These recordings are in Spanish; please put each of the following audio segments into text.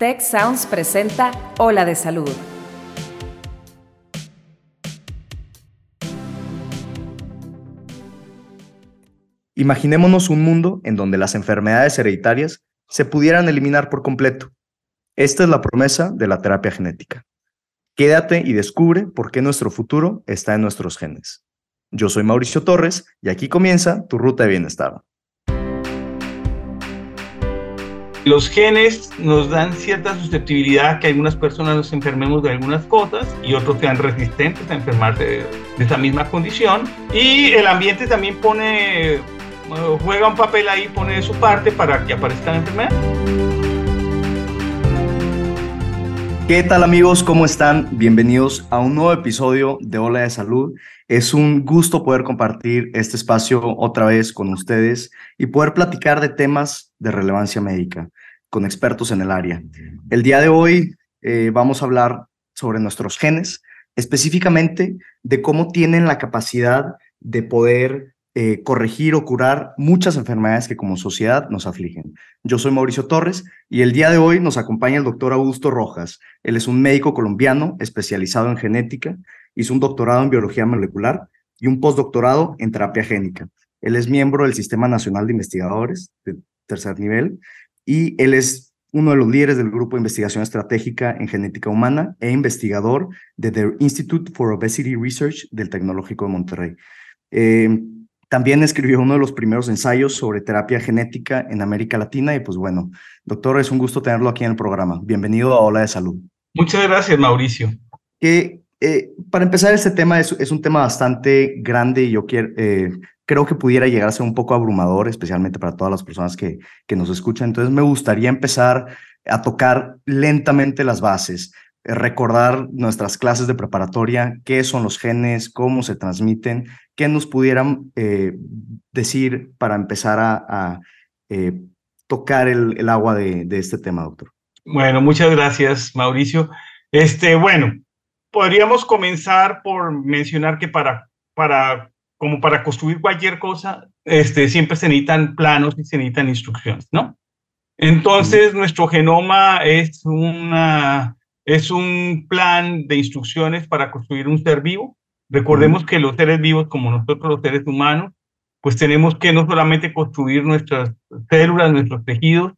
Tech Sounds presenta Ola de Salud. Imaginémonos un mundo en donde las enfermedades hereditarias se pudieran eliminar por completo. Esta es la promesa de la terapia genética. Quédate y descubre por qué nuestro futuro está en nuestros genes. Yo soy Mauricio Torres y aquí comienza tu ruta de bienestar. Los genes nos dan cierta susceptibilidad que algunas personas nos enfermemos de algunas cosas y otros sean resistentes a enfermarse de, esa misma condición. Y el ambiente también pone, juega un papel ahí, pone de su parte para que aparezca la enfermedad. ¿Qué tal amigos? ¿Cómo están? Bienvenidos a un nuevo episodio de Ola de Salud. Es un gusto poder compartir este espacio otra vez con ustedes y poder platicar de temas de relevancia médica con expertos en el área. El día de hoy eh, vamos a hablar sobre nuestros genes, específicamente de cómo tienen la capacidad de poder eh, corregir o curar muchas enfermedades que como sociedad nos afligen. Yo soy Mauricio Torres y el día de hoy nos acompaña el doctor Augusto Rojas. Él es un médico colombiano especializado en genética, hizo un doctorado en biología molecular y un postdoctorado en terapia génica. Él es miembro del Sistema Nacional de Investigadores de tercer nivel y él es uno de los líderes del grupo de investigación estratégica en genética humana e investigador de The Institute for Obesity Research del Tecnológico de Monterrey. Eh, también escribió uno de los primeros ensayos sobre terapia genética en América Latina y pues bueno, doctor, es un gusto tenerlo aquí en el programa. Bienvenido a Ola de Salud. Muchas gracias, Mauricio. Eh, para empezar, este tema es, un tema bastante grande y yo eh, creo que pudiera llegar a ser un poco abrumador, especialmente para todas las personas que, nos escuchan. Entonces me gustaría empezar a tocar lentamente las bases recordar nuestras clases de preparatoria, qué son los genes, cómo se transmiten, qué nos pudieran eh, decir para empezar a, eh, tocar el, agua de, este tema, doctor. Bueno, muchas gracias, Mauricio. Este, bueno, podríamos comenzar por mencionar que para, para, como para construir cualquier cosa, este, siempre se necesitan planos y se necesitan instrucciones, ¿no? Entonces, nuestro genoma es una es un plan de instrucciones para construir un ser vivo. Recordemos que los seres vivos, como nosotros los seres humanos, pues tenemos que no solamente construir nuestras células, nuestros tejidos,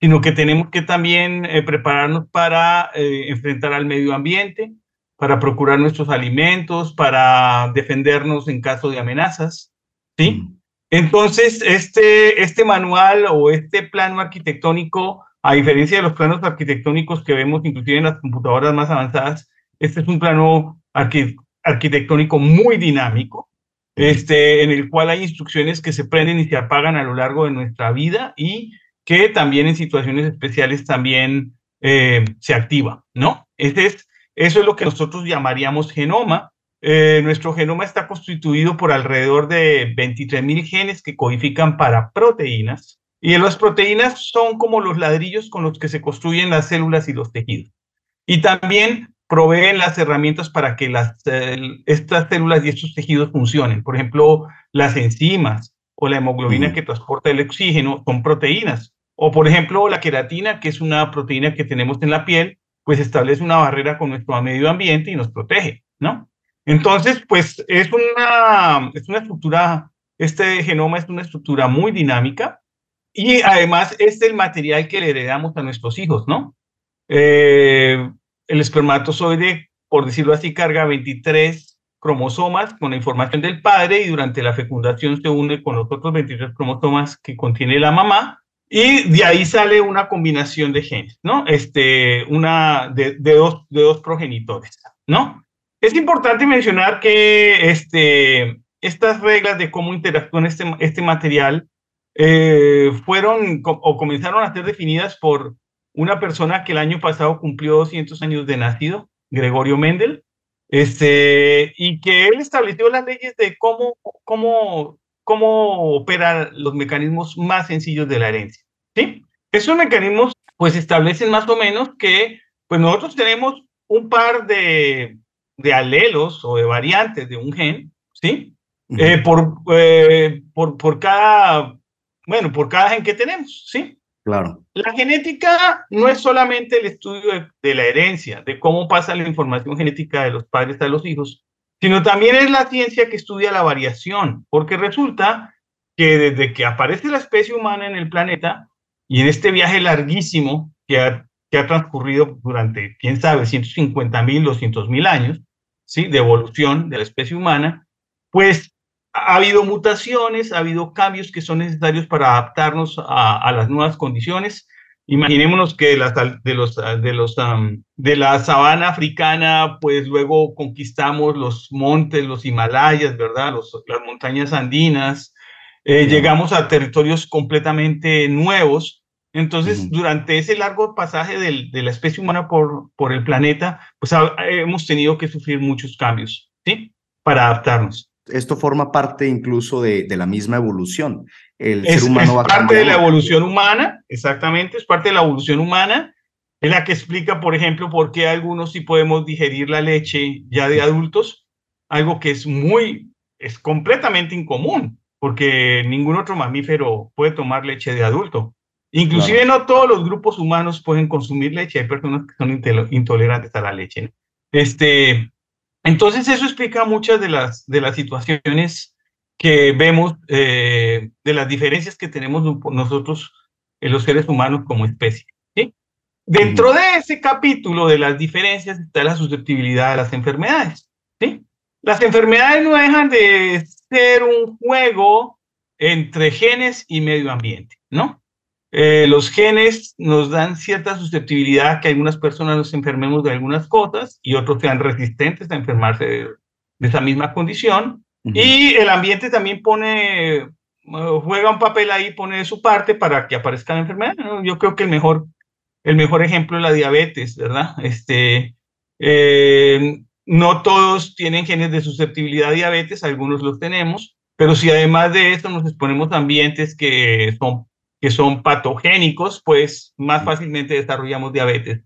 sino que tenemos que también eh, prepararnos para eh, enfrentar al medio ambiente, para procurar nuestros alimentos, para defendernos en caso de amenazas, ¿sí? Entonces, este, este manual o este plano arquitectónico a diferencia de los planos arquitectónicos que vemos inclusive en las computadoras más avanzadas, este es un plano arquitectónico muy dinámico, este, en el cual hay instrucciones que se prenden y se apagan a lo largo de nuestra vida y que también en situaciones especiales también eh, se activa, ¿no? Este es, eso es lo que nosotros llamaríamos genoma. Eh, nuestro genoma está constituido por alrededor de 23.000 genes que codifican para proteínas, y las proteínas son como los ladrillos con los que se construyen las células y los tejidos. Y también proveen las herramientas para que las, estas células y estos tejidos funcionen. Por ejemplo, las enzimas o la hemoglobina que transporta el oxígeno son proteínas. O por ejemplo, la queratina, que es una proteína que tenemos en la piel, pues establece una barrera con nuestro medio ambiente y nos protege, ¿no? Entonces, pues es una, es una estructura, este genoma es una estructura muy dinámica y además es el material que le heredamos a nuestros hijos, ¿no? Eh, el espermatozoide, por decirlo así, carga 23 cromosomas con la información del padre y durante la fecundación se une con los otros 23 cromosomas que contiene la mamá y de ahí sale una combinación de genes, ¿no? Este, una de, dos, de dos progenitores, ¿no? Es importante mencionar que este, estas reglas de cómo interactúa este, este material eh, fueron o comenzaron a ser definidas por una persona que el año pasado cumplió 200 años de nacido, Gregorio Mendel, este, y que él estableció las leyes de cómo, cómo, cómo operan los mecanismos más sencillos de la herencia. ¿sí? Esos mecanismos pues establecen más o menos que pues nosotros tenemos un par de, de alelos o de variantes de un gen, ¿sí? Eh, por, eh, por, por cada bueno, por cada gen que tenemos, ¿sí? Claro. La genética no es solamente el estudio de, la herencia, de cómo pasa la información genética de los padres a los hijos, sino también es la ciencia que estudia la variación, porque resulta que desde que aparece la especie humana en el planeta y en este viaje larguísimo que ha, transcurrido durante, quién sabe, 150 mil, 200 mil años, ¿sí? de evolución de la especie humana, pues ha habido mutaciones, ha habido cambios que son necesarios para adaptarnos a, las nuevas condiciones. Imaginémonos que de, las, de, los, de, los, de la sabana africana, pues luego conquistamos los montes, los Himalayas, ¿verdad? Los, las montañas andinas, eh, llegamos a territorios completamente nuevos. Entonces, durante ese largo pasaje del, de la especie humana por, por el planeta, pues hemos tenido que sufrir muchos cambios, ¿sí? Para adaptarnos esto forma parte incluso de, la misma evolución. El es, ser humano es parte de la evolución humana, exactamente, es parte de la evolución humana, es la que explica, por ejemplo, por qué algunos sí podemos digerir la leche ya de adultos, algo que es muy, es completamente incomún, porque ningún otro mamífero puede tomar leche de adulto. Inclusive no todos los grupos humanos pueden consumir leche, hay personas que son intolerantes a la leche. Este, entonces eso explica muchas de las, de las situaciones que vemos, eh, de las diferencias que tenemos nosotros, en los seres humanos como especie. ¿sí? Dentro de ese capítulo de las diferencias está la susceptibilidad a las enfermedades. ¿sí? Las enfermedades no dejan de ser un juego entre genes y medio ambiente, ¿no? Eh, los genes nos dan cierta susceptibilidad a que algunas personas nos enfermemos de algunas cosas y otros sean resistentes a enfermarse de, esa misma condición. Y el ambiente también pone, eh, juega un papel ahí, pone de su parte para que aparezca la enfermedad. Yo creo que el mejor, el mejor ejemplo es la diabetes, ¿verdad? Este, eh, no todos tienen genes de susceptibilidad a diabetes, algunos los tenemos, pero si además de esto nos exponemos a ambientes que son que son patogénicos, pues más fácilmente desarrollamos diabetes.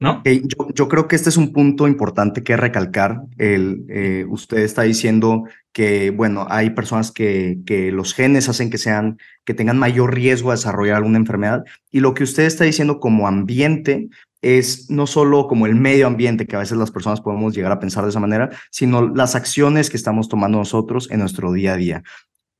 ¿No? yo, yo, creo que este es un punto importante que recalcar. El, eh, usted está diciendo que, bueno, hay personas que, que los genes hacen que sean, que tengan mayor riesgo a desarrollar alguna enfermedad. Y lo que usted está diciendo como ambiente es no solo como el medio ambiente, que a veces las personas podemos llegar a pensar de esa manera, sino las acciones que estamos tomando nosotros en nuestro día a día.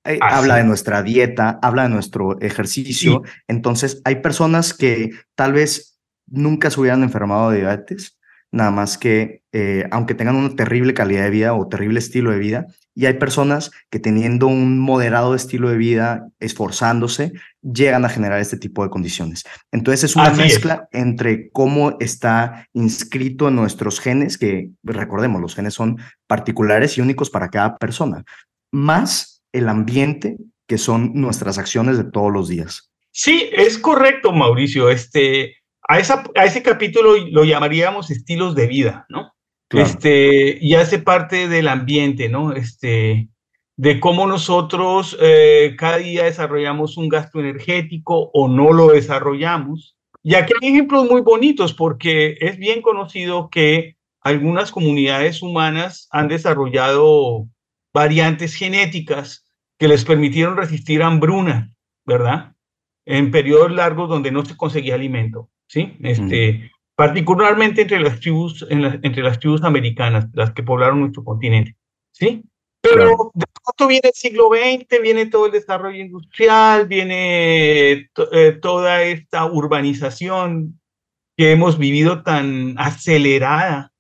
Eh, habla de nuestra dieta, habla de nuestro ejercicio. Entonces, hay personas que tal vez nunca se hubieran enfermado de diabetes, nada más que, eh, aunque tengan una terrible calidad de vida o terrible estilo de vida, y hay personas que teniendo un moderado estilo de vida, esforzándose, llegan a generar este tipo de condiciones. Entonces es una mezcla entre cómo está inscrito en nuestros genes, que recordemos, los genes son particulares y únicos para cada persona, más el ambiente que son nuestras acciones de todos los días. Sí, es correcto, Mauricio. Este, a, esa, a ese capítulo lo llamaríamos estilos de vida, ¿no? Este, y hace parte del ambiente, ¿no? Este, de cómo nosotros eh, cada día desarrollamos un gasto energético o no lo desarrollamos. Y aquí hay ejemplos muy bonitos porque es bien conocido que algunas comunidades humanas han desarrollado variantes genéticas que les permitieron resistir hambruna, ¿verdad? En periodos largos donde no se conseguía alimento, ¿sí? Este, Particularmente entre las, tribus, entre las tribus americanas, las que poblaron nuestro continente, ¿sí? Pero de pronto viene el siglo XX, viene todo el desarrollo industrial, viene eh, toda esta urbanización que hemos vivido tan acelerada.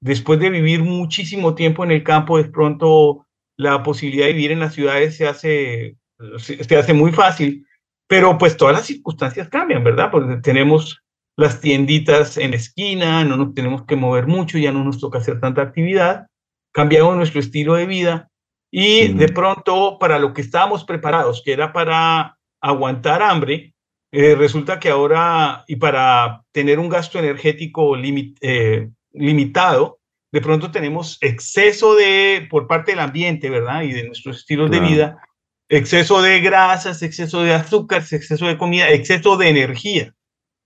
Después de vivir muchísimo tiempo en el campo, de pronto la posibilidad de vivir en las ciudades se hace, se hace muy fácil, pero pues todas las circunstancias cambian, ¿verdad? Porque tenemos las tienditas en esquina, no nos tenemos que mover mucho, ya no nos toca hacer tanta actividad, cambiamos nuestro estilo de vida y de pronto para lo que estábamos preparados, que era para aguantar hambre, eh, resulta que ahora y para tener un gasto energético eh, limitado, de pronto tenemos exceso de, por parte del ambiente, ¿verdad? Y de nuestros estilos de vida, exceso de grasas, exceso de azúcar, exceso de comida, exceso de energía.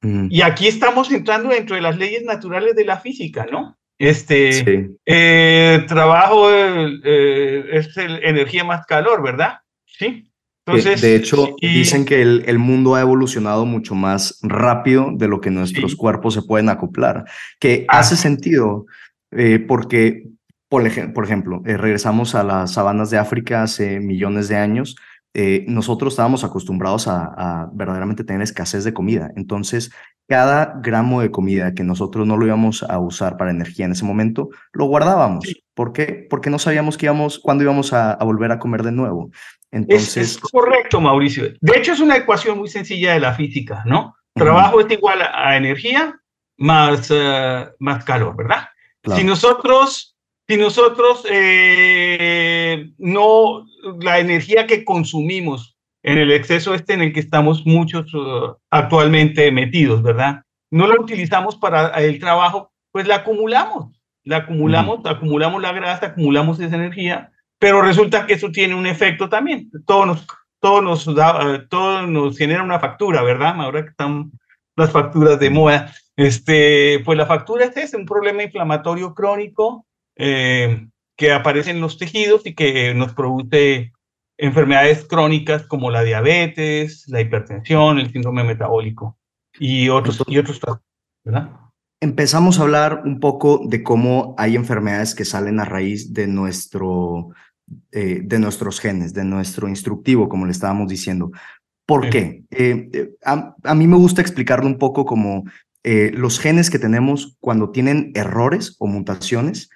Mm. Y aquí estamos entrando dentro de las leyes naturales de la física, ¿no? Este eh, trabajo eh, es energía más calor, ¿verdad? Sí. Entonces, de hecho, dicen que el, el, mundo ha evolucionado mucho más rápido de lo que nuestros cuerpos se pueden acoplar, que hace sentido eh, porque, por, por ejemplo, eh, regresamos a las sabanas de África hace millones de años eh, nosotros estábamos acostumbrados a, verdaderamente tener escasez de comida. Entonces, cada gramo de comida que nosotros no lo íbamos a usar para energía en ese momento, lo guardábamos. ¿Por qué? Porque no sabíamos que íbamos, cuándo íbamos a, volver a comer de nuevo. Entonces... Es, correcto, Mauricio. De hecho, es una ecuación muy sencilla de la física, ¿no? Trabajo es igual a, energía más, eh, más calor, ¿verdad? Si nosotros si nosotros eh, no, la energía que consumimos en el exceso este en el que estamos muchos uh, actualmente metidos, ¿verdad? No la utilizamos para el trabajo, pues la acumulamos, la acumulamos, acumulamos la grasa, acumulamos esa energía, pero resulta que eso tiene un efecto también. Todo nos, todo nos, da, uh, todo nos genera una factura, ¿verdad? Ahora que están las facturas de moda, este, pues la factura es ese, un problema inflamatorio crónico eh, que aparecen en los tejidos y que nos produce enfermedades crónicas como la diabetes, la hipertensión, el síndrome metabólico y otros, y otros ¿verdad? Empezamos a hablar un poco de cómo hay enfermedades que salen a raíz de, nuestro, eh, de nuestros genes, de nuestro instructivo, como le estábamos diciendo. ¿Por qué? Eh, a, a, mí me gusta explicarlo un poco como los genes que tenemos cuando tienen errores o mutaciones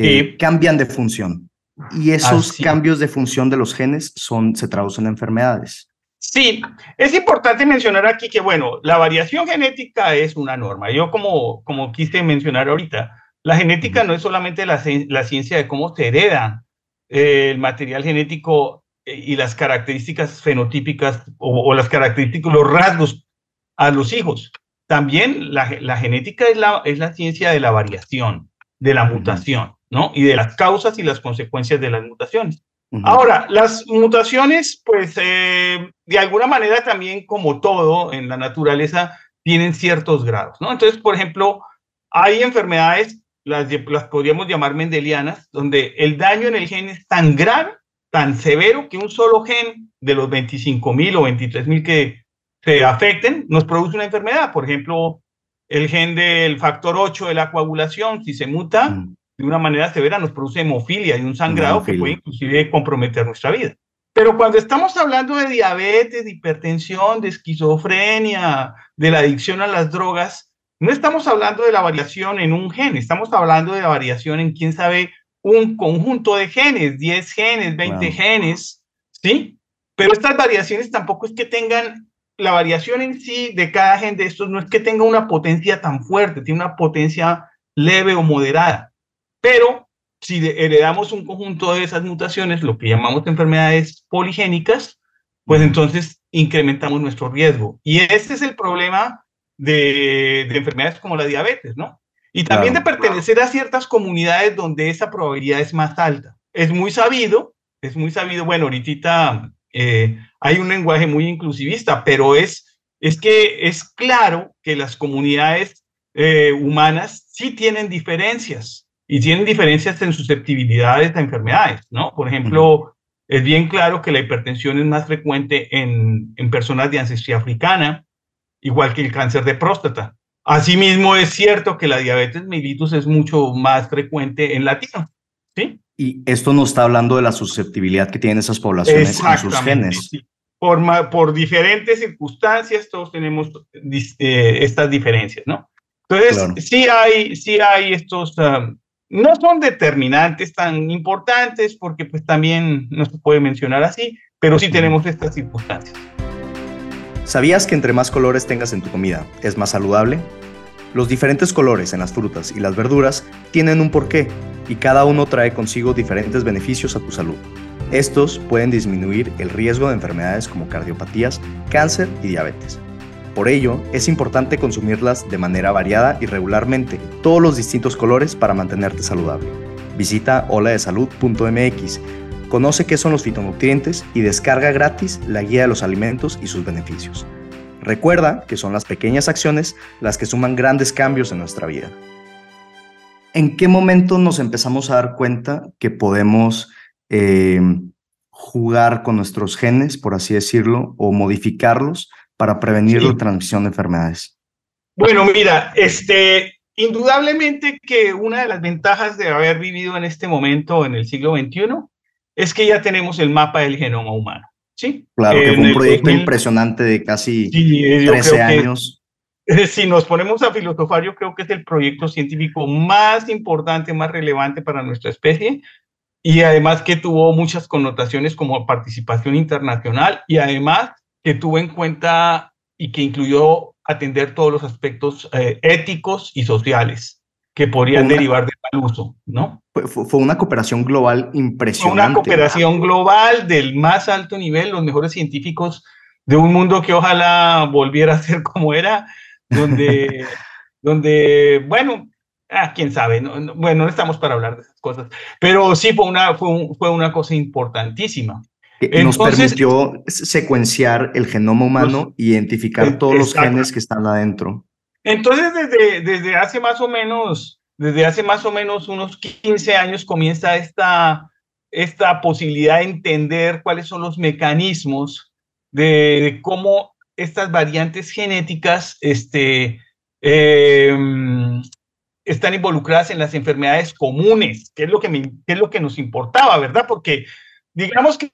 eh, cambian de función. Y esos cambios de función de los genes son, se traducen en enfermedades. Sí, es importante mencionar aquí que, bueno, la variación genética es una norma. Yo como, como quise mencionar ahorita, la genética no es solamente la, la ciencia de cómo se hereda eh, el material genético eh, y las características fenotípicas o, las características, los rasgos a los hijos. También la, la genética es la, es la ciencia de la variación, de la mutación. ¿no? Y de las causas y las consecuencias de las mutaciones. Ahora, las mutaciones, pues, eh, de alguna manera también, como todo en la naturaleza, tienen ciertos grados, ¿no? Entonces, por ejemplo, hay enfermedades, las, las podríamos llamar mendelianas, donde el daño en el gen es tan grave, tan severo, que un solo gen de los 25 mil o 23 mil que se afecten nos produce una enfermedad. Por ejemplo, el gen del factor 8 de la coagulación, si se muta, mm de una manera severa nos produce hemofilia y un sangrado que puede inclusive comprometer nuestra vida. Pero cuando estamos hablando de diabetes, de hipertensión, de esquizofrenia, de la adicción a las drogas, no estamos hablando de la variación en un gen, estamos hablando de la variación en, quién sabe, un conjunto de genes, 10 genes, 20 genes, ¿sí? Pero estas variaciones tampoco es que tengan, la variación en sí de cada gen de estos no es que tenga una potencia tan fuerte, tiene una potencia leve o moderada. Pero si heredamos un conjunto de esas mutaciones, lo que llamamos enfermedades poligénicas, pues entonces incrementamos nuestro riesgo. Y ese es el problema de, enfermedades como la diabetes, ¿no? Y también de pertenecer a ciertas comunidades donde esa probabilidad es más alta. Es muy sabido, es muy sabido, bueno, ahorita eh, hay un lenguaje muy inclusivista, pero es, es que es claro que las comunidades eh, humanas sí tienen diferencias y tienen diferencias en susceptibilidades a enfermedades, ¿no? Por ejemplo, es bien claro que la hipertensión es más frecuente en, en personas de ancestría africana, igual que el cáncer de próstata. Asimismo, es cierto que la diabetes mellitus es mucho más frecuente en latinos, ¿sí? Y esto nos está hablando de la susceptibilidad que tienen esas poblaciones con sus genes. Por, por diferentes circunstancias, todos tenemos eh, estas diferencias, ¿no? Entonces, sí, hay, sí hay estos, um, no son determinantes tan importantes porque pues también no se puede mencionar así, pero sí tenemos estas circunstancias. ¿Sabías que entre más colores tengas en tu comida es más saludable? Los diferentes colores en las frutas y las verduras tienen un porqué y cada uno trae consigo diferentes beneficios a tu salud. Estos pueden disminuir el riesgo de enfermedades como cardiopatías, cáncer y diabetes. Por ello, es importante consumirlas de manera variada y regularmente, todos los distintos colores para mantenerte saludable. Visita holadesalud.mx, conoce qué son los fitonutrientes y descarga gratis la guía de los alimentos y sus beneficios. Recuerda que son las pequeñas acciones las que suman grandes cambios en nuestra vida. ¿En qué momento nos empezamos a dar cuenta que podemos eh, jugar con nuestros genes, por así decirlo, o modificarlos para prevenir la transmisión de enfermedades? Bueno, mira, este, indudablemente que una de las ventajas de haber vivido en este momento en el siglo XXI es que ya tenemos el mapa del genoma humano. Sí. Claro, que fue un proyecto impresionante de casi 13 años. si nos ponemos a filosofar, yo creo que es el proyecto científico más importante, más relevante para nuestra especie y además que tuvo muchas connotaciones como participación internacional y además que tuvo en cuenta y que incluyó atender todos los aspectos eh, éticos y sociales que podrían derivar de tal uso, ¿no? Fue, una cooperación global impresionante. Fue una cooperación global del más alto nivel, los mejores científicos de un mundo que ojalá volviera a ser como era, donde, donde bueno, ah, quién sabe, no, bueno, no estamos para hablar de esas cosas, pero sí fue una, fue, fue una cosa importantísima. nos permitió secuenciar el genoma humano e identificar todos los genes que están adentro. Entonces, desde, desde hace más o menos, desde hace más o menos unos 15 años comienza esta, esta posibilidad de entender cuáles son los mecanismos de cómo estas variantes genéticas este, em, están involucradas en las enfermedades comunes, que es, lo que es lo que nos importaba, ¿verdad? Porque digamos que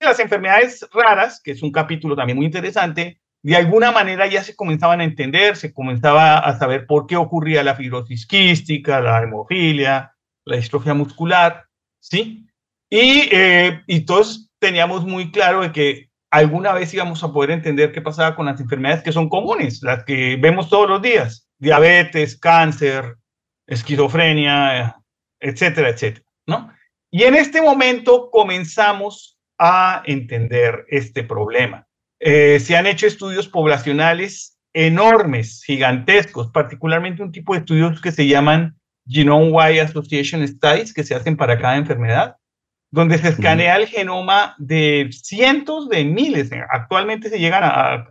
las enfermedades raras, que es un capítulo también muy interesante, de alguna manera ya se comenzaban a entender, se comenzaba a saber por qué ocurría la fibrosis quística, la hemofilia, la distrofia muscular, ¿sí? Y, eh, teníamos muy claro de que alguna vez íbamos a poder entender qué pasaba con las enfermedades que son comunes, las que vemos todos los días, diabetes, cáncer, esquizofrenia, etcétera, etcétera, ¿no? Y en este momento comenzamos a entender este problema. Eh, se han hecho estudios poblacionales enormes, gigantescos, particularmente un tipo de estudios que se llaman Genome-Wide Association Studies, que se hacen para cada enfermedad, donde se escanea el genoma de cientos de miles. Actualmente se llegan a,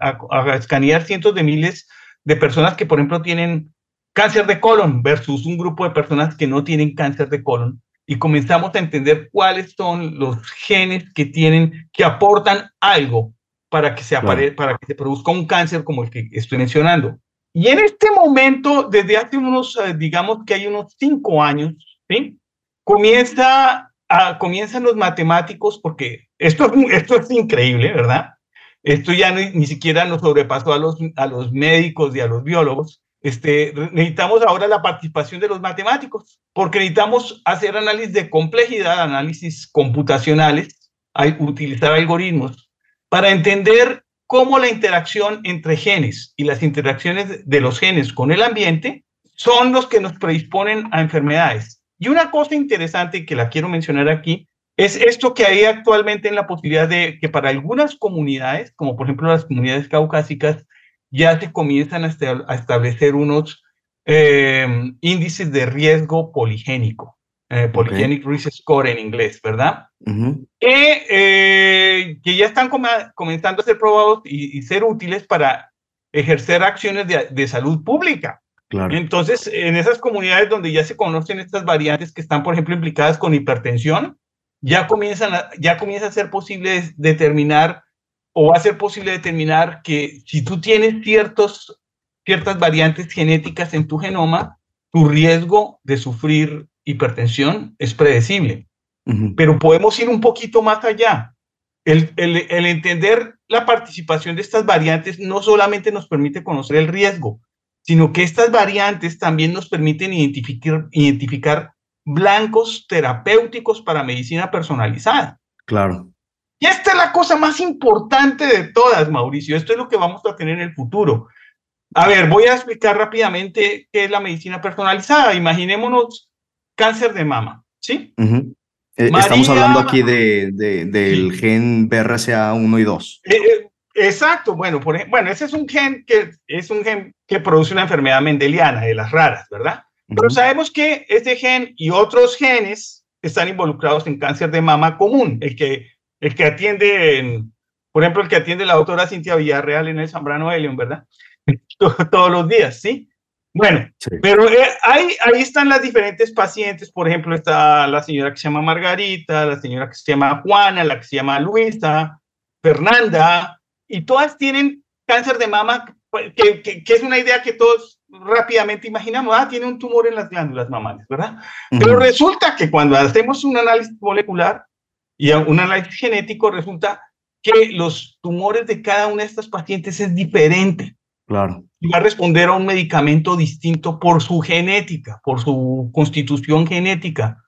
escanear cientos de miles de personas que, por ejemplo, tienen cáncer de colon versus un grupo de personas que no tienen cáncer de colon. Y comenzamos a entender cuáles son los genes que tienen, que aportan algo para que se, para que se produzca un cáncer como el que estoy mencionando. Y en este momento, desde hace unos, eh, digamos que hay unos cinco años, ¿sí? comienza comienzan los matemáticos, porque esto, esto es increíble, ¿verdad? Esto ya ni, siquiera nos sobrepasó a los, a los médicos y a los biólogos. Este, necesitamos ahora la participación de los matemáticos, porque necesitamos hacer análisis de complejidad, análisis computacionales, utilizar algoritmos para entender cómo la interacción entre genes y las interacciones de los genes con el ambiente son los que nos predisponen a enfermedades. Y una cosa interesante que la quiero mencionar aquí es esto que hay actualmente en la posibilidad de que para algunas comunidades, como por ejemplo las comunidades caucásicas, ya se comienzan a, establecer unos eh, índices de riesgo poligénico, eh, polygenic risk score en inglés, ¿verdad? que, eh, que, ya están comenzando a ser probados y, ser útiles para ejercer acciones de, de salud pública. Entonces, en esas comunidades donde ya se conocen estas variantes que están, por ejemplo, implicadas con hipertensión, ya, comienzan ya comienza a ser posible determinar o va a ser posible determinar que si tú tienes ciertos, ciertas variantes genéticas en tu genoma, tu riesgo de sufrir hipertensión es predecible. Pero podemos ir un poquito más allá. El, el, el entender la participación de estas variantes no solamente nos permite conocer el riesgo, sino que estas variantes también nos permiten identificar, identificar blancos terapéuticos para medicina personalizada. Claro. Y esta es la cosa más importante de todas, Mauricio. Esto es lo que vamos a tener en el futuro. A ver, voy a explicar rápidamente qué es la medicina personalizada. Imaginémonos cáncer de mama, ¿sí? Eh, estamos hablando aquí de, del gen BRCA1 y 2. Exacto, bueno, por, bueno, ese es un gen que es un gen que produce una enfermedad mendeliana de las raras, ¿verdad? Pero sabemos que este gen y otros genes están involucrados en cáncer de mama común, el que, el que atiende, por ejemplo, el que atiende la doctora Cintia Villarreal en el Zambrano de León, ¿verdad? Todos los días, ¿sí? Bueno, pero eh, ahí, ahí están las diferentes pacientes. Por ejemplo, está la señora que se llama Margarita, la señora que se llama Juana, la que se llama Luisa, Fernanda, y todas tienen cáncer de mama, que, que, es una idea que todos rápidamente imaginamos, ah, tiene un tumor en las glándulas mamales, ¿verdad? Pero resulta que cuando hacemos un análisis molecular y un análisis genético, resulta que los tumores de cada una de estas pacientes es diferente. Claro. Y va a responder a un medicamento distinto por su genética, por su constitución genética.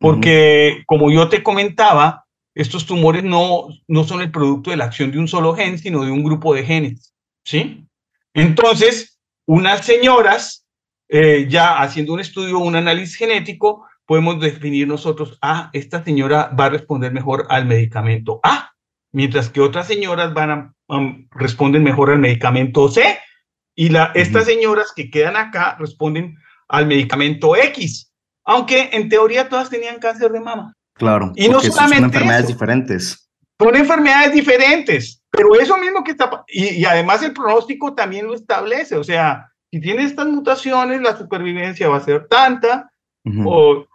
Porque, como yo te comentaba, estos tumores no, no son el producto de la acción de un solo gen, sino de un grupo de genes. ¿Sí? Entonces, unas señoras, eh, ya haciendo un estudio, un análisis genético, podemos definir nosotros, ah, esta señora va a responder mejor al medicamento A, mientras que otras señoras van a, responden mejor al medicamento C, y la, estas señoras que quedan acá responden al medicamento X, aunque en teoría todas tenían cáncer de mama. Claro, y no solamente son enfermedades diferentes. Son enfermedades diferentes, pero eso mismo que está, y, además el pronóstico también lo establece, o sea, si tiene estas mutaciones, la supervivencia va a ser tanta, o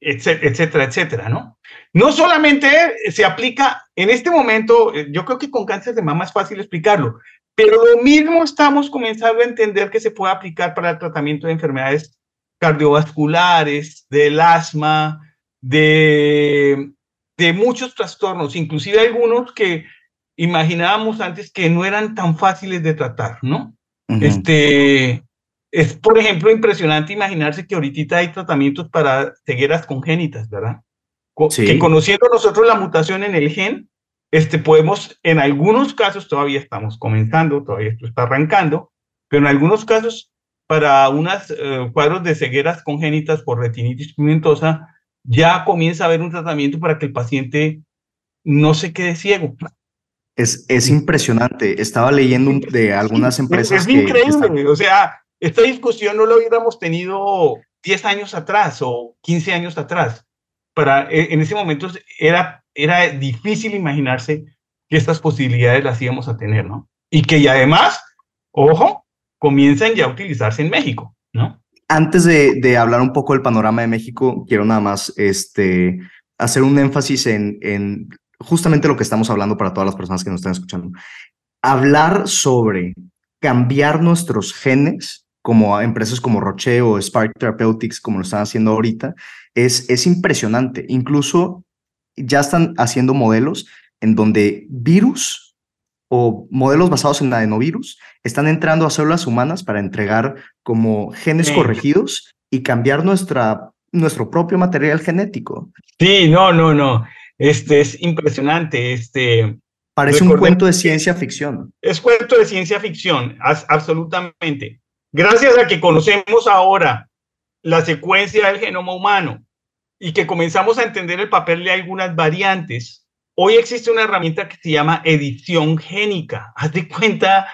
etcétera, etcétera, ¿no? No solamente se aplica en este momento, eh, yo creo que con cáncer de mama es fácil explicarlo, pero lo mismo estamos comenzando a entender que se puede aplicar para el tratamiento de enfermedades cardiovasculares, del asma, de, de muchos trastornos, inclusive algunos que imaginábamos antes que no eran tan fáciles de tratar, ¿no? Este, es, por ejemplo, impresionante imaginarse que ahorita hay tratamientos para cegueras congénitas, ¿verdad? Que conociendo nosotros la mutación en el gen, este, podemos, en algunos casos, todavía estamos comenzando, todavía esto está arrancando, pero en algunos casos, para unos eh, cuadros de cegueras congénitas por retinitis pigmentosa, ya comienza a haber un tratamiento para que el paciente no se quede ciego. Es, es impresionante. Estaba leyendo de algunas empresas. Es, increíble. O sea, esta discusión no la hubiéramos tenido 10 años atrás o 15 años atrás. Para, e, en ese momento era, era difícil imaginarse que estas posibilidades las íbamos a tener, ¿no? Y que y además, ojo, comienzan ya a utilizarse en México, ¿no? Antes de, de hablar un poco del panorama de México, quiero nada más este, hacer un énfasis en, en justamente lo que estamos hablando para todas las personas que nos están escuchando. Hablar sobre cambiar nuestros genes, como empresas como Roche o Spark Therapeutics, como lo están haciendo ahorita, es, es impresionante. Incluso ya están haciendo modelos en donde virus o modelos basados en adenovirus están entrando a células humanas para entregar como genes corregidos y cambiar nuestra, nuestro propio material genético. Sí, no, no, no. Este es impresionante. Este, Parece un cuento de ciencia ficción. Es cuento de ciencia ficción, absolutamente. Gracias a que conocemos ahora la secuencia del genoma humano y que comenzamos a entender el papel de algunas variantes, hoy existe una herramienta que se llama edición génica. Haz de cuenta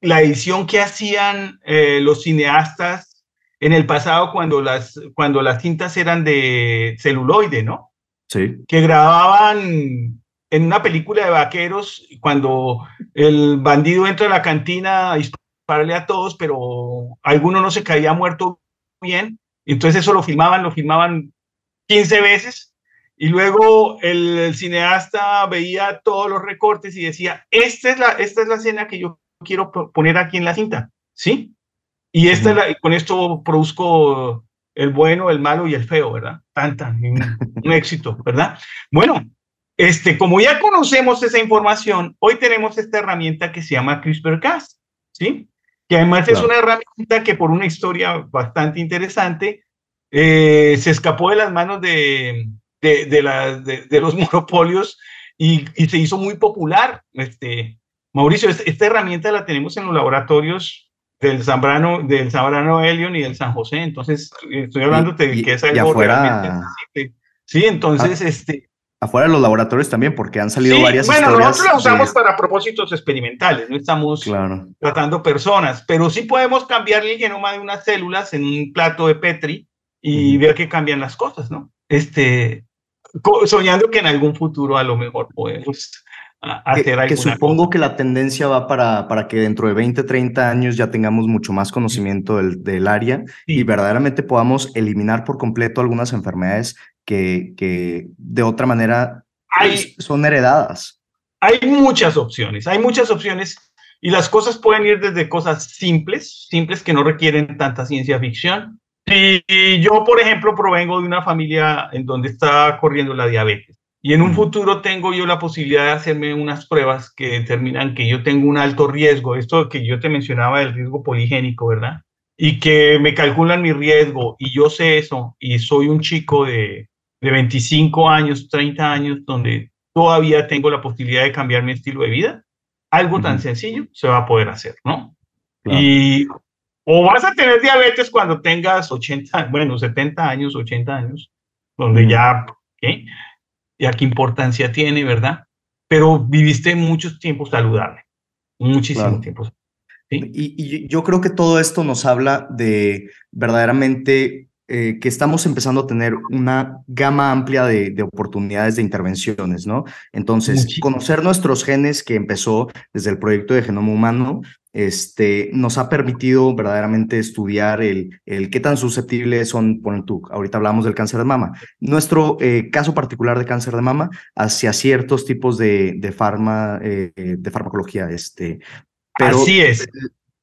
la edición que hacían eh, los cineastas en el pasado cuando las, cuando las cintas eran de celuloide, ¿no? Sí. Que grababan en una película de vaqueros cuando el bandido entra a la cantina a dispararle a todos, pero alguno no se caía muerto bien. Entonces eso lo filmaban, lo filmaban 15 veces y luego el, cineasta veía todos los recortes y decía, esta es la, esta es la escena que yo quiero poner aquí en la cinta, ¿sí? Y esta con esto produzco el bueno, el malo y el feo, ¿verdad? Tan, tan, un, éxito, ¿verdad? Bueno, este, como ya conocemos esa información, hoy tenemos esta herramienta que se llama CRISPR-Cas, ¿sí? Que además es una herramienta que por una historia bastante interesante eh, se escapó de las manos de, de, de, de, los monopolios y, y, se hizo muy popular. Este, Mauricio, esta herramienta la tenemos en los laboratorios del Zambrano, del Zambrano Elion y del San José, entonces estoy hablando de que es algo afuera... Sí, entonces, ah, este... Afuera de los laboratorios también, porque han salido varias bueno, nosotros la usamos para propósitos experimentales, no estamos tratando personas, pero sí podemos cambiar el genoma de unas células en un plato de Petri y ver que cambian las cosas, ¿no? Este, soñando que en algún futuro a lo mejor podemos hacer que, supongo que la tendencia va para, para que dentro de 20, 30 años ya tengamos mucho más conocimiento del, del área y verdaderamente podamos eliminar por completo algunas enfermedades que, que de otra manera pues, son heredadas. Hay muchas opciones, hay muchas opciones y las cosas pueden ir desde cosas simples, simples que no requieren tanta ciencia ficción. Y yo, por ejemplo, provengo de una familia en donde está corriendo la diabetes. Y en un futuro tengo yo la posibilidad de hacerme unas pruebas que determinan que yo tengo un alto riesgo, esto que yo te mencionaba del riesgo poligénico, ¿verdad? Y que me calculan mi riesgo y yo sé eso y soy un chico de, de 25 años, 30 años, donde todavía tengo la posibilidad de cambiar mi estilo de vida, algo tan sencillo se va a poder hacer, ¿no? Y o vas a tener diabetes cuando tengas 80, bueno, 70 años, 80 años, donde ya, ¿qué? Ya qué importancia tiene, ¿verdad? Pero viviste mucho tiempo saludable, muchísimo tiempo. ¿sí? Y, y, yo creo que todo esto nos habla de verdaderamente eh, que estamos empezando a tener una gama amplia de, oportunidades de intervenciones, ¿no? Entonces, conocer nuestros genes, que empezó desde el proyecto de genoma humano, este, nos ha permitido verdaderamente estudiar el, el qué tan susceptibles son, por tú, ahorita hablamos del cáncer de mama. Nuestro eh, caso particular de cáncer de mama hacia ciertos tipos de, de, eh, de farmacología. Este, pero, Así es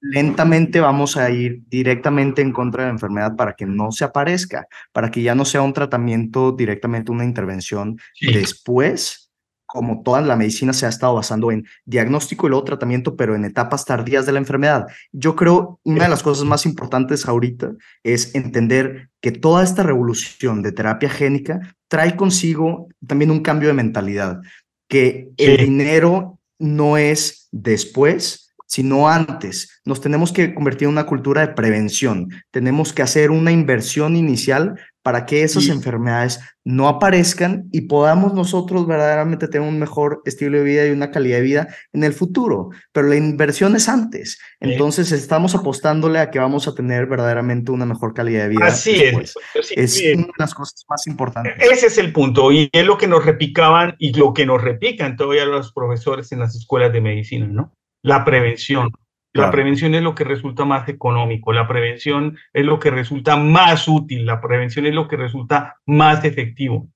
lentamente vamos a ir directamente en contra de la enfermedad para que no se aparezca, para que ya no sea un tratamiento directamente una intervención después, como toda la medicina se ha estado basando en diagnóstico y luego tratamiento, pero en etapas tardías de la enfermedad. Yo creo una de las cosas más importantes ahorita es entender que toda esta revolución de terapia génica trae consigo también un cambio de mentalidad, que el dinero no es después, sino antes. Nos tenemos que convertir en una cultura de prevención. Tenemos que hacer una inversión inicial para que esas enfermedades no aparezcan y podamos nosotros verdaderamente tener un mejor estilo de vida y una calidad de vida en el futuro. Pero la inversión es antes. Entonces estamos apostándole a que vamos a tener verdaderamente una mejor calidad de vida. Así es. es una de las cosas más importantes. Ese es el punto y es lo que nos repicaban y lo que nos repican todavía los profesores en las escuelas de medicina, ¿no? La prevención. La prevención es lo que resulta más económico, la prevención es lo que resulta más útil, la prevención es lo que resulta más efectivo.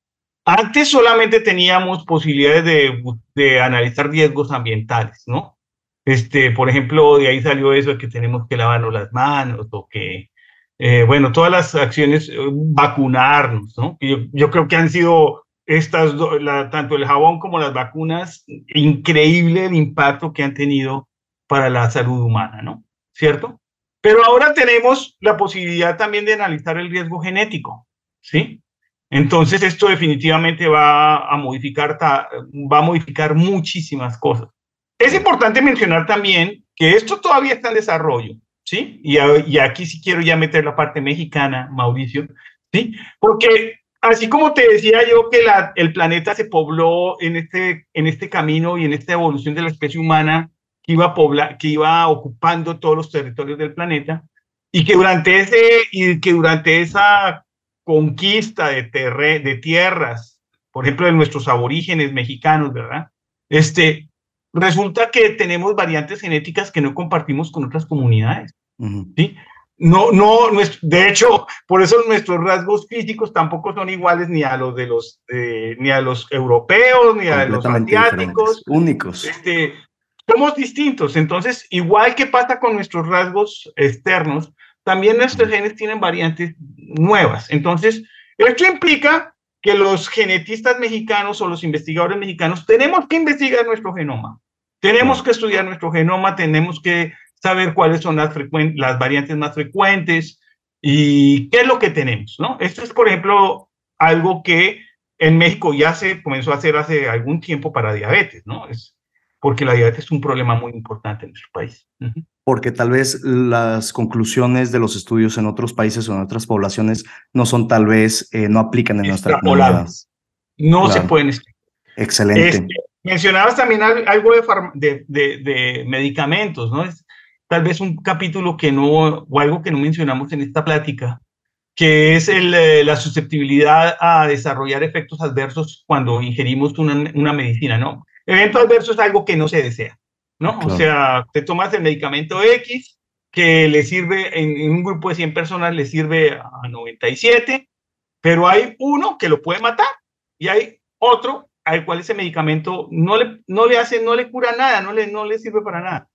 Antes solamente teníamos posibilidades de, de analizar riesgos ambientales, ¿no? Este, por ejemplo, de ahí salió eso de que tenemos que lavarnos las manos o que, eh, bueno, todas las acciones, eh, vacunarnos, ¿no? Yo, yo, creo que han sido estas, tanto el jabón como las vacunas, increíble el impacto que han tenido para la salud humana, ¿no? ¿Cierto? Pero ahora tenemos la posibilidad también de analizar el riesgo genético, ¿sí? Entonces esto definitivamente va a modificar, va a modificar muchísimas cosas. Es importante mencionar también que esto todavía está en desarrollo, ¿sí? Y, y aquí sí quiero ya meter la parte mexicana, Mauricio, ¿sí? Porque así como te decía yo que la, el planeta se pobló en este, en este camino y en esta evolución de la especie humana que iba, pobla, que iba ocupando todos los territorios del planeta y que durante, ese, y que durante esa conquista de, de tierras, por ejemplo, de nuestros aborígenes mexicanos, ¿verdad? Este, resulta que tenemos variantes genéticas que no compartimos con otras comunidades. ¿sí? No, no, de hecho, por eso nuestros rasgos físicos tampoco son iguales ni a los de los, eh, ni a los europeos, ni a los asiáticos. Únicos. Este, somos distintos. Entonces, igual que pasa con nuestros rasgos externos, también nuestros genes tienen variantes nuevas. Entonces, esto implica que los genetistas mexicanos o los investigadores mexicanos tenemos que investigar nuestro genoma. Tenemos que estudiar nuestro genoma, tenemos que saber cuáles son las, las variantes más frecuentes y qué es lo que tenemos, ¿no? Esto es, por ejemplo, algo que en México ya se comenzó a hacer hace algún tiempo para diabetes, ¿no? Es porque la diabetes es un problema muy importante en nuestro país. Porque tal vez las conclusiones de los estudios en otros países o en otras poblaciones no son tal vez, eh, no aplican en nuestra comunidad. No se pueden Excelente. Este, mencionabas también algo de, de, de, medicamentos, ¿no? Es, tal vez un capítulo que no, o algo que no mencionamos en esta plática, que es el, eh, la susceptibilidad a desarrollar efectos adversos cuando ingerimos una, una, medicina, ¿no? Evento adverso es algo que no se desea, ¿no? O sea, te tomas el medicamento X que le sirve en, un grupo de 100 personas, le sirve a 97, pero hay uno que lo puede matar y hay otro al cual ese medicamento no le, no le hace, no le cura nada, no le, no le sirve para nada.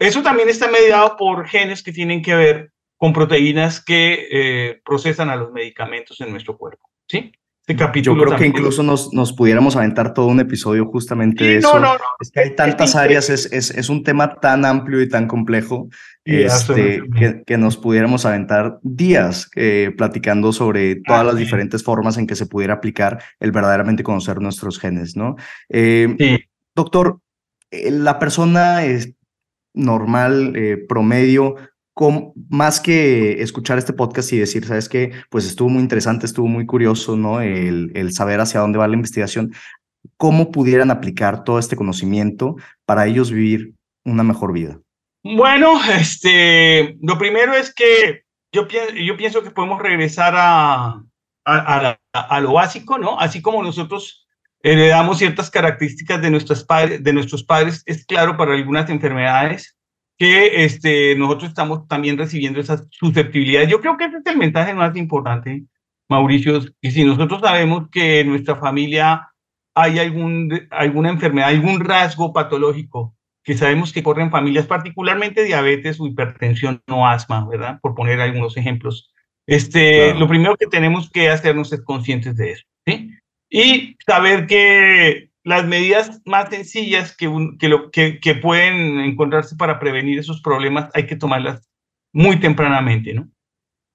Eso también está mediado por genes que tienen que ver con proteínas que eh, procesan a los medicamentos en nuestro cuerpo, ¿sí? Este capítulo Yo creo que incluso nos, nos pudiéramos aventar todo un episodio justamente de eso. No, no, es que hay tantas áreas, es, es, es, un tema tan amplio y tan complejo este, que, que, nos pudiéramos aventar días eh, platicando sobre todas las diferentes formas en que se pudiera aplicar el verdaderamente conocer nuestros genes, ¿no? Eh. Doctor, la persona normal, promedio, más que escuchar este podcast y decir, sabes que, pues estuvo muy interesante, estuvo muy curioso, ¿no? El, el saber hacia dónde va la investigación, ¿cómo pudieran aplicar todo este conocimiento para ellos vivir una mejor vida? Bueno, este, lo primero es que yo, yo pienso que podemos regresar a, a, lo básico, ¿no? Así como nosotros heredamos ciertas características de, nuestros padres, de nuestros padres, es claro para algunas enfermedades que este, nosotros estamos también recibiendo esas susceptibilidades. Yo creo que ese es el mensaje más importante, Mauricio, y si nosotros sabemos que en nuestra familia hay algún, alguna enfermedad, algún rasgo patológico, que sabemos que corren familias, particularmente diabetes o hipertensión o asma, ¿verdad? Por poner algunos ejemplos. Este, Lo primero que tenemos que hacernos es conscientes de eso, ¿sí? Y saber que las medidas más sencillas que, que, lo, que, que, pueden encontrarse para prevenir esos problemas hay que tomarlas muy tempranamente, ¿no?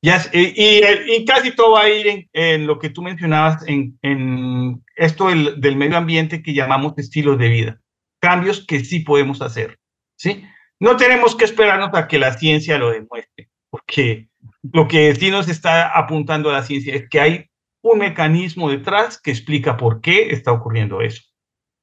Ya, y, y, casi todo va a ir en, lo que tú mencionabas, en, en esto del, del, medio ambiente que llamamos estilos de vida, cambios que sí podemos hacer, ¿sí? No tenemos que esperarnos a que la ciencia lo demuestre, porque lo que sí nos está apuntando a la ciencia es que hay un mecanismo detrás que explica por qué está ocurriendo eso.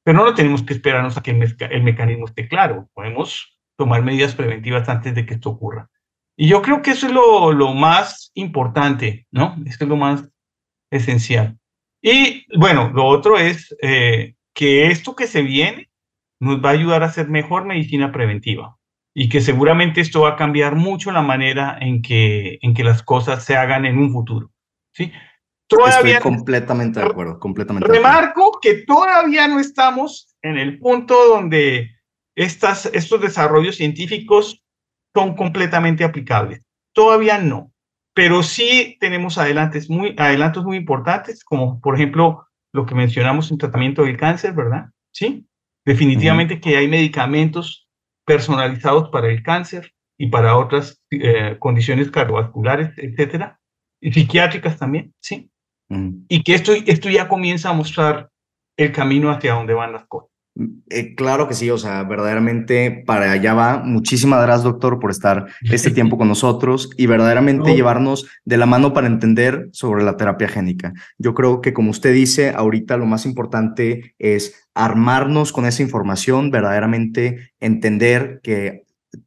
Pero no tenemos que esperarnos a que el, mecanismo esté claro. Podemos tomar medidas preventivas antes de que esto ocurra. Y yo creo que eso es lo, más importante, ¿no? Eso es lo más esencial. Y bueno, lo otro es eh, que esto que se viene nos va a ayudar a hacer mejor medicina preventiva y que seguramente esto va a cambiar mucho la manera en que, en que las cosas se hagan en un futuro. ¿sí? Todavía, Estoy completamente de acuerdo, completamente. Remarco que todavía no estamos en el punto donde estas, estos desarrollos científicos son completamente aplicables. Todavía no, pero sí tenemos adelantos muy, adelantos muy importantes, como por ejemplo lo que mencionamos en tratamiento del cáncer, ¿verdad? Sí, definitivamente que hay medicamentos personalizados para el cáncer y para otras eh, condiciones cardiovasculares, etcétera, y psiquiátricas también, sí. Y que esto, esto ya comienza a mostrar el camino hacia dónde van las cosas. Eh, claro que sí, o sea, verdaderamente para allá va. Muchísimas gracias, doctor, por estar este tiempo con nosotros y verdaderamente llevarnos de la mano para entender sobre la terapia génica. Yo creo que, como usted dice, ahorita lo más importante es armarnos con esa información, verdaderamente entender que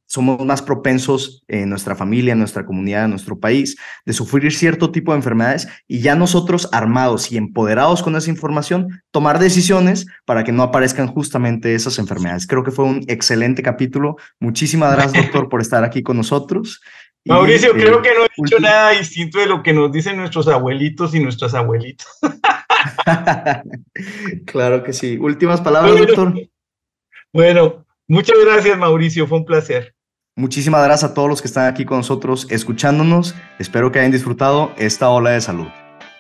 somos más propensos en nuestra familia, en nuestra comunidad, en nuestro país, de sufrir cierto tipo de enfermedades y ya nosotros armados y empoderados con esa información, tomar decisiones para que no aparezcan justamente esas enfermedades. Creo que fue un excelente capítulo. Muchísimas gracias, doctor, por estar aquí con nosotros. Mauricio, creo eh, que no he dicho nada distinto de lo que nos dicen nuestros abuelitos y nuestras abuelitas. claro que sí. Últimas palabras, doctor. Bueno, Muchas gracias, Mauricio. Fue un placer. Muchísimas gracias a todos los que están aquí con nosotros escuchándonos. Espero que hayan disfrutado esta ola de salud.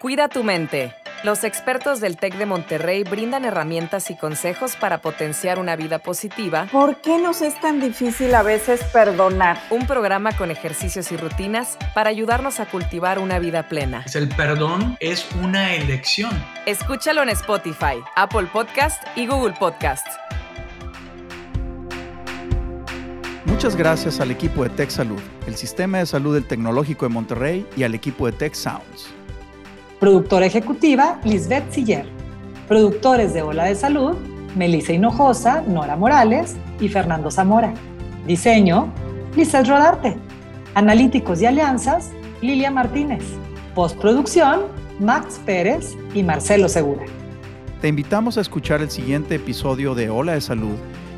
Cuida tu mente. Los expertos del TEC de Monterrey brindan herramientas y consejos para potenciar una vida positiva. ¿Por qué nos es tan difícil a veces perdonar? Un programa con ejercicios y rutinas para ayudarnos a cultivar una vida plena. El perdón es una elección. Escúchalo en Spotify, Apple Podcast y Google Podcast. Muchas gracias al equipo de Tech Salud, el sistema de salud del Tecnológico de Monterrey y al equipo de Tech Sounds. Productora ejecutiva, Lisbeth Siller. Productores de Ola de Salud, Melissa Hinojosa, Nora Morales y Fernando Zamora. Diseño, Lizeth Rodarte. Analíticos y alianzas, Lilia Martínez. Postproducción, Max Pérez y Marcelo Segura. Te invitamos a escuchar el siguiente episodio de Ola de Salud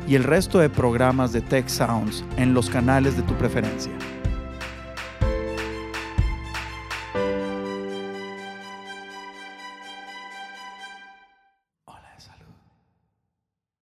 y el resto de programas de Tech Sounds en los canales de tu preferencia.